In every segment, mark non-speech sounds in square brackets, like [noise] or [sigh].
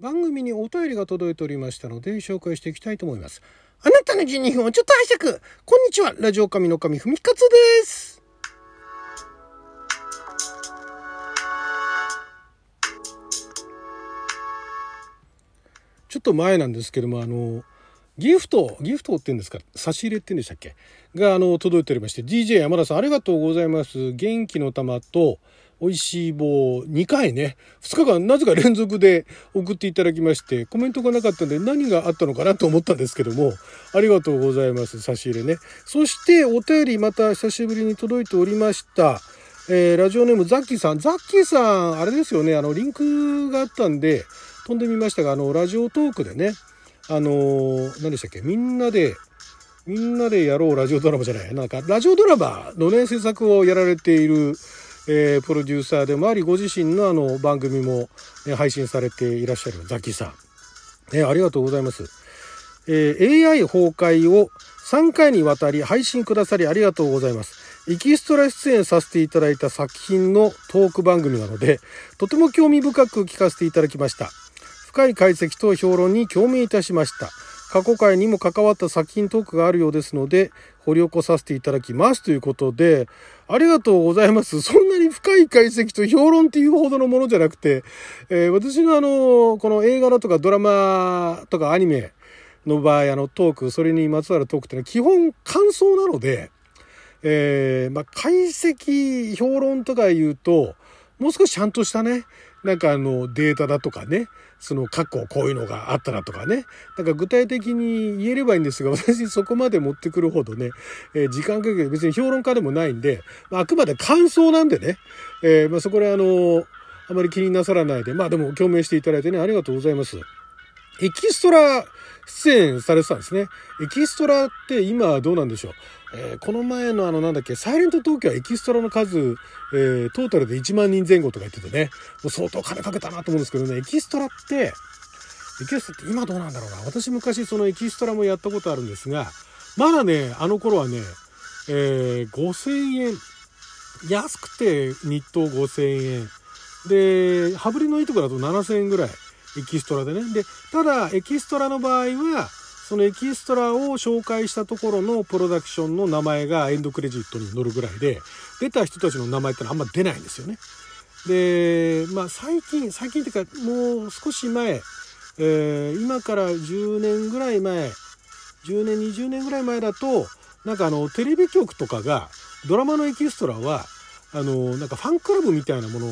番組にお便りが届いておりましたので紹介していきたいと思います。あなたの12分をちょっと拝借こんにちは。ラジオ神の神ふみかつです。ちょっと前なんですけどもあのギフトギフトって言うんですか？差し入れって言うんでしたっけ？があの届いておりまして DJ 山田さんありがとうございます。元気の玉と美味しい棒2回ね、2日間なぜか連続で送っていただきまして、コメントがなかったんで何があったのかなと思ったんですけども、ありがとうございます、差し入れね。そしてお便りまた久しぶりに届いておりました。えー、ラジオネームザッキーさん。ザッキーさん、あれですよね、あの、リンクがあったんで、飛んでみましたが、あの、ラジオトークでね、あのー、何でしたっけ、みんなで、みんなでやろうラジオドラマじゃない、なんか、ラジオドラマのね、制作をやられている、えー、プロデューサーでもありご自身のあの番組も、ね、配信されていらっしゃるザキさん、ね、ありがとうございます、えー、AI 崩壊を3回にわたり配信くださりありがとうございます。エキストラ出演させていただいた作品のトーク番組なのでとても興味深く聞かせていただきました。深い解析と評論に共鳴いたしました。過去回にも関わった作品トークがあるようですので、掘り起こさせていただきます。ということで、ありがとうございます。そんなに深い解析と評論っていうほどのものじゃなくて、えー、私のあの、この映画だとかドラマとかアニメの場合、あのトーク、それにまつわるトークってのは基本感想なので、えー、まあ、解析、評論とか言うと、もう少しちゃんとしたね、なんかあのデータだとかね、その過去こういうのがあったなとかね。なんか具体的に言えればいいんですが、[laughs] 私そこまで持ってくるほどね、えー、時間かけて別に評論家でもないんで、まあ、あくまで感想なんでね、えー、まあ、そこであの、あまり気になさらないで、まあでも共鳴していただいてね、ありがとうございます。エキストラ出演されてたんですね。エキストラって今どうなんでしょう？えー、この前のあのなんだっけ、サイレント東京はエキストラの数、えー、トータルで1万人前後とか言っててね、もう相当金かけたなと思うんですけどね、エキストラって、エキストラって今どうなんだろうな。私昔そのエキストラもやったことあるんですが、まだね、あの頃はね、えー、5000円。安くて日当5000円。で、羽振りのいいとこだと7000円ぐらい。エキストラでね。で、ただ、エキストラの場合は、そのエキストラを紹介したところのプロダクションの名前がエンドクレジットに載るぐらいで、出た人たちの名前ってのはあんま出ないんですよね。で、まあ最近、最近っていうかもう少し前、えー、今から10年ぐらい前、10年、20年ぐらい前だと、なんかあの、テレビ局とかが、ドラマのエキストラは、あの、なんかファンクラブみたいなものを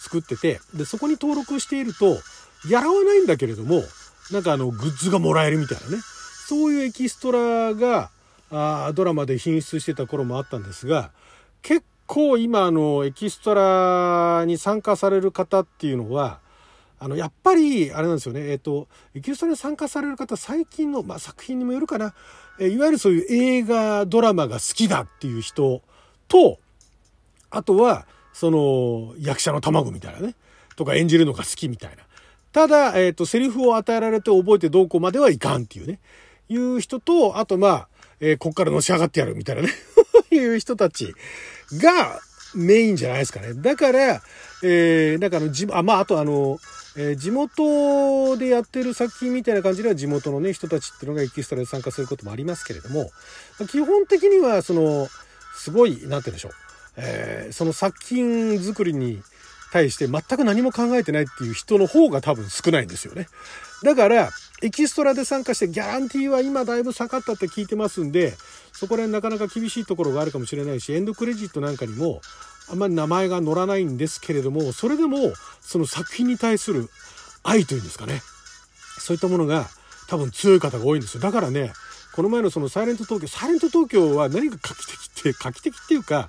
作ってて、で、そこに登録していると、やらわないんだけれども、なんかあの、グッズがもらえるみたいなね。そういうエキストラが、あドラマで品質してた頃もあったんですが、結構今あの、エキストラに参加される方っていうのは、あの、やっぱり、あれなんですよね、えっ、と、エキストラに参加される方、最近の、まあ、作品にもよるかな、えいわゆるそういう映画、ドラマが好きだっていう人と、あとは、その、役者の卵みたいなね、とか演じるのが好きみたいな。ただ、えっ、ー、と、セリフを与えられて覚えてどうこうまではいかんっていうね、いう人と、あとまあ、えー、こっからのし上がってやるみたいなね [laughs] いう人たちがメインじゃないですかね。だから、えー、なんかあの、じ、あ、まあ、あとあの、えー、地元でやってる作品みたいな感じでは地元のね、人たちっていうのがエキストラで参加することもありますけれども、基本的には、その、すごい、なんて言うんでしょう。えー、その作品作りに対して全く何も考えてないっていう人の方が多分少ないんですよね。だから、エキストラで参加してギャランティーは今だいぶ下がったって聞いてますんで、そこら辺なかなか厳しいところがあるかもしれないし、エンドクレジットなんかにもあんまり名前が載らないんですけれども、それでもその作品に対する愛というんですかね。そういったものが多分強い方が多いんですよ。だからね、この前のそのサイレント東京、サイレント東京は何が画期的って、画期的っていうか、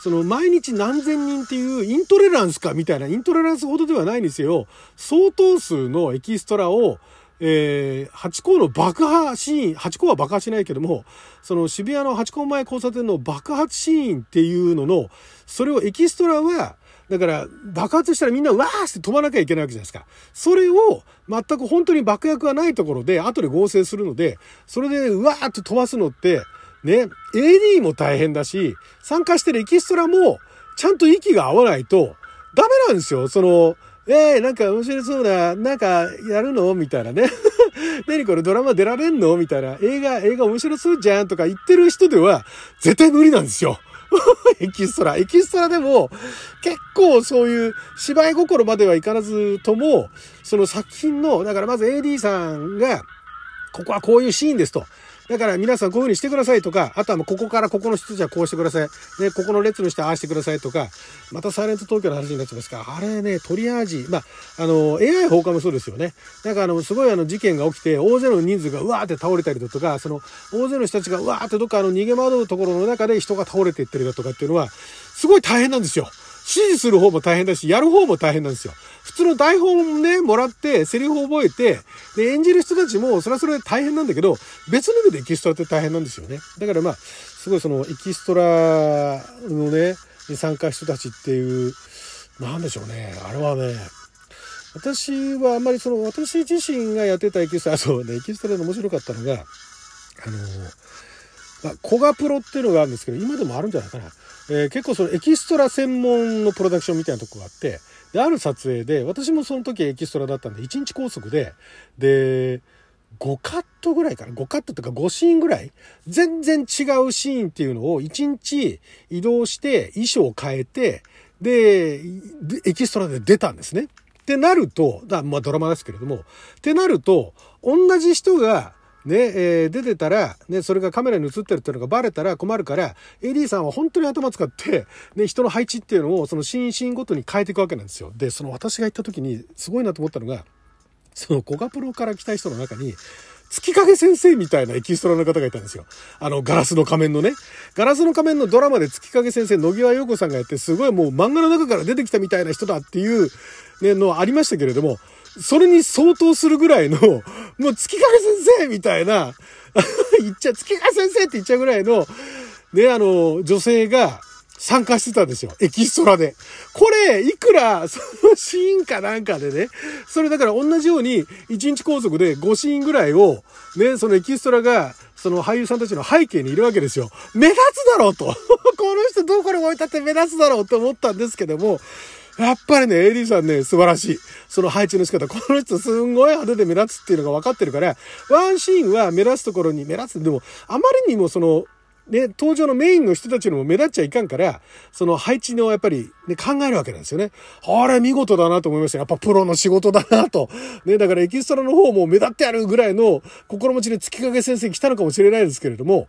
その毎日何千人っていうイントレランスかみたいな、イントレランスほどではないにせよ、相当数のエキストラを、えー、八甲の爆破シーン、八甲は爆破しないけども、その渋谷の八甲前交差点の爆発シーンっていうのの、それをエキストラは、だから爆発したらみんなわーって飛ばなきゃいけないわけじゃないですか。それを全く本当に爆薬がないところで後で合成するので、それでうわーって飛ばすのって、ね、AD も大変だし、参加してるエキストラも、ちゃんと息が合わないと、ダメなんですよ。その、えー、なんか面白そうな、なんかやるの？みたいなね。[laughs] 何これドラマ出られんの？みたいな。映画、映画面白そうじゃん？とか言ってる人では絶対無理なんですよ。[laughs] エキストラ。エキストラでも結構そういう芝居心まではいかなずとも、その作品の、だからまず AD さんが、ここはこういうシーンですと。だから皆さんこういう風にしてくださいとか、あとはもうここからここの人たちはこうしてください。で、ここの列の人はああしてくださいとか、またサイレント東京の話になっちゃいますが、あれね、トリアージ、まあ、あの、AI 放火もそうですよね。なんかあの、すごいあの事件が起きて、大勢の人数がうわーって倒れたりだとか、その、大勢の人たちがうわーってどっかあの逃げ惑うところの中で人が倒れていってるだとかっていうのは、すごい大変なんですよ。指示する方も大変だし、やる方も大変なんですよ。普通の台本ね、もらって、セリフを覚えて、で、演じる人たちも、それはそれで大変なんだけど、別の意味でエキストラって大変なんですよね。だからまあ、すごいそのエキストラのね、に参加した人たちっていう、なんでしょうね。あれはね、私はあんまりその、私自身がやってたエキストラ、そうね、エキストラで面白かったのが、あの、コガプロっていうのがあるんですけど、今でもあるんじゃないかな。えー、結構そのエキストラ専門のプロダクションみたいなとこがあって、で、ある撮影で、私もその時エキストラだったんで、1日拘束で、で、5カットぐらいかな ?5 カットとか5シーンぐらい全然違うシーンっていうのを1日移動して衣装を変えて、で、エキストラで出たんですね。ってなると、だまあドラマですけれども、ってなると、同じ人がね、えー、出てたら、ね、それがカメラに映ってるっていうのがバレたら困るから、AD さんは本当に頭使って、ね、人の配置っていうのを、そのシーンシーンごとに変えていくわけなんですよ。で、その私が行った時に、すごいなと思ったのが、そのコガプロから来た人の中に、月影先生みたいなエキストラの方がいたんですよ。あの、ガラスの仮面のね。ガラスの仮面のドラマで月影先生、野際陽子さんがやって、すごいもう漫画の中から出てきたみたいな人だっていう、ね、のありましたけれども、それに相当するぐらいの、[laughs] もう月影先生みたいな、[laughs] 言っちゃ、月影先生って言っちゃうぐらいの、ね、あの、女性が参加してたんですよ。エキストラで。これ、いくら、そのシーンかなんかでね、それだから同じように、1日拘束で5シーンぐらいを、ね、そのエキストラが、その俳優さんたちの背景にいるわけですよ。目立つだろうと。[laughs] この人どこに置いたって目立つだろうって思ったんですけども、やっぱりね、AD さんね、素晴らしい。その配置の仕方。この人すんごい派手で目立つっていうのが分かってるから、ワンシーンは目立つところに目立つ。でも、あまりにもその、ね、登場のメインの人たちのも目立っちゃいかんから、その配置のやっぱりね、考えるわけなんですよね。あれ見事だなと思いました。やっぱプロの仕事だなと。ね、だからエキストラの方も目立ってやるぐらいの心持ちで月影先生来たのかもしれないですけれども、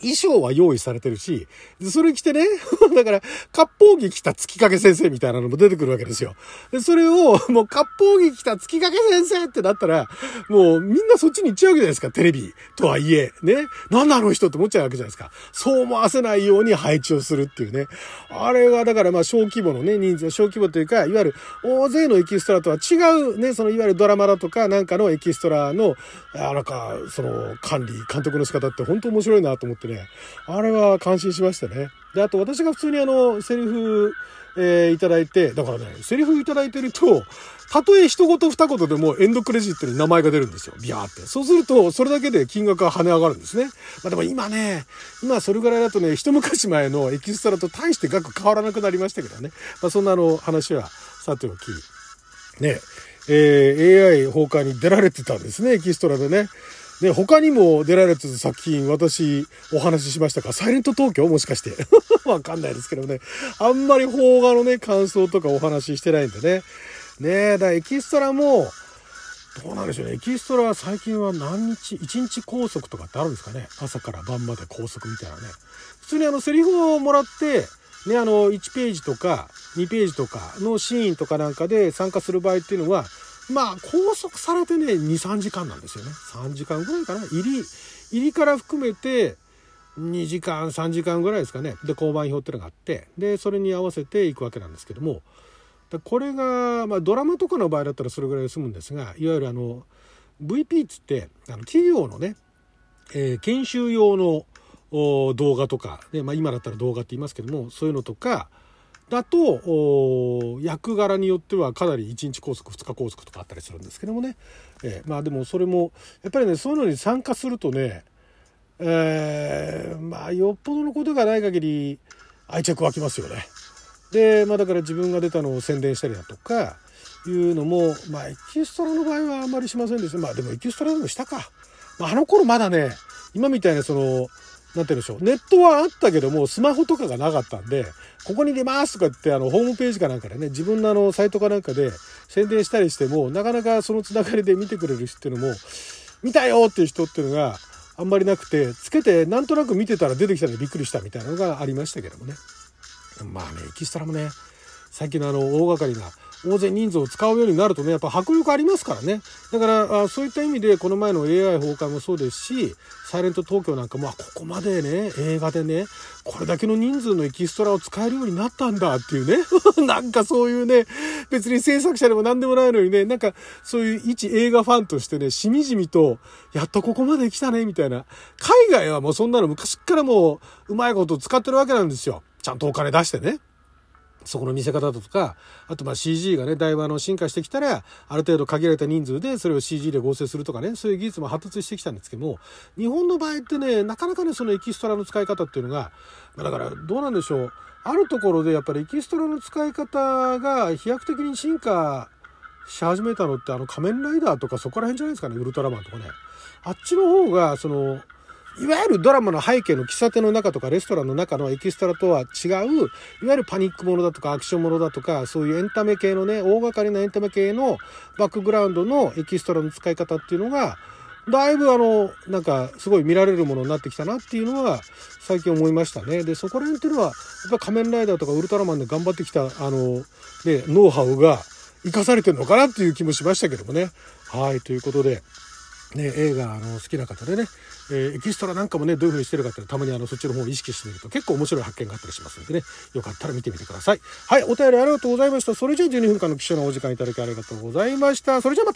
衣装は用意されてるし、それ着てね、[laughs] だから、割烹着着た月影先生みたいなのも出てくるわけですよ。で、それを、もう割烹着着た月影先生ってなったら、もうみんなそっちに行っちゃうわけじゃないですか、テレビとはいえ。ね。なんだあの人って思っちゃうわけじゃないですか。そう思わせないように配置をするっていうね。あれが、だからまあ小規模のね、人数、小規模というか、いわゆる大勢のエキストラとは違うね、そのいわゆるドラマだとかなんかのエキストラの、あなんか、その管理、監督の仕方って本当面白いなと思ってってね、あれは感心しましたね。で、あと私が普通にあの、セリフ、えー、いただいて、だからね、セリフいただいてると、たとえ一言二言でもエンドクレジットに名前が出るんですよ。ビャーって。そうすると、それだけで金額が跳ね上がるんですね。まあでも今ね、今それぐらいだとね、一昔前のエキストラと大して額変わらなくなりましたけどね。まあそんなあの話はさておき。ね、えー、AI 崩壊に出られてたんですね、エキストラでね。ね、他にも出られてる作品、私、お話ししましたか？サイレント東京もしかして。[laughs] わかんないですけどね。あんまり邦画のね、感想とかお話ししてないんでね。ねえ、だエキストラも、どうなんでしょうね。エキストラは最近は何日、1日拘束とかってあるんですかね朝から晩まで拘束みたいなね。普通にあの、セリフをもらって、ね、あの、1ページとか2ページとかのシーンとかなんかで参加する場合っていうのは、まあ、拘束されてね、2、3時間なんですよね。3時間ぐらいかな。入り、入りから含めて、2時間、3時間ぐらいですかね。で、交番表っていうのがあって、で、それに合わせていくわけなんですけども、これが、まあ、ドラマとかの場合だったらそれぐらいで済むんですが、いわゆるあの、VP っつって、あの企業のね、えー、研修用の動画とか、でまあ、今だったら動画って言いますけども、そういうのとか、だと役柄によってはかなり1日拘束2日拘束とかあったりするんですけどもね、えー、まあでもそれもやっぱりねそういうのに参加するとね、えー、まあよっぽどのことがない限り愛着湧きますよね。でまあだから自分が出たのを宣伝したりだとかいうのも、まあ、エキストラの場合はあんまりしませんでした。まあ、でもエキストラでもしたか。まあ、あの頃まだね、今みたいなその、なんて言うんでしょう。ネットはあったけども、スマホとかがなかったんで、ここに出ますとか言って、あの、ホームページかなんかでね、自分のあの、サイトかなんかで宣伝したりしても、なかなかそのつながりで見てくれる人っていうのも、見たよっていう人っていうのがあんまりなくて、つけてなんとなく見てたら出てきたのでびっくりしたみたいなのがありましたけどもね。まあね、エキストラもね、最近のあの、大掛かりな大勢人数を使うようになるとね、やっぱ迫力ありますからね。だから、あそういった意味で、この前の AI 崩壊もそうですし、サイレント東京なんかも、ここまでね、映画でね、これだけの人数のエキストラを使えるようになったんだっていうね。[laughs] なんかそういうね、別に制作者でも何でもないのにね、なんかそういう一映画ファンとしてね、しみじみと、やっとここまで来たね、みたいな。海外はもうそんなの昔からもう、うまいこと使ってるわけなんですよ。ちゃんとお金出してね。そこの見せ方とか、あとまあ CG がね、だいぶあの進化してきたら、ある程度限られた人数でそれを CG で合成するとかね、そういう技術も発達してきたんですけども、日本の場合ってね、なかなかね、そのエキストラの使い方っていうのが、ま、だからどうなんでしょう。あるところでやっぱりエキストラの使い方が飛躍的に進化し始めたのってあの仮面ライダーとかそこら辺じゃないですかね、ウルトラマンとかね。あっちの方が、その、いわゆるドラマの背景の喫茶店の中とかレストランの中のエキストラとは違う、いわゆるパニックものだとかアクションものだとか、そういうエンタメ系のね、大掛かりなエンタメ系のバックグラウンドのエキストラの使い方っていうのが、だいぶあの、なんかすごい見られるものになってきたなっていうのは最近思いましたね。で、そこら辺っていうのは、やっぱ仮面ライダーとかウルトラマンで頑張ってきた、あの、ね、ノウハウが生かされてるのかなっていう気もしましたけどもね。はい、ということで、ね、映画あの好きな方でね、えー、エキストラなんかもね、どういう風にしてるかってたまにあの、そっちの方を意識してみると結構面白い発見があったりしますんでね、よかったら見てみてください。はい、お便りありがとうございました。それじゃあ12分間の記者のお時間いただきありがとうございました。それじゃあまた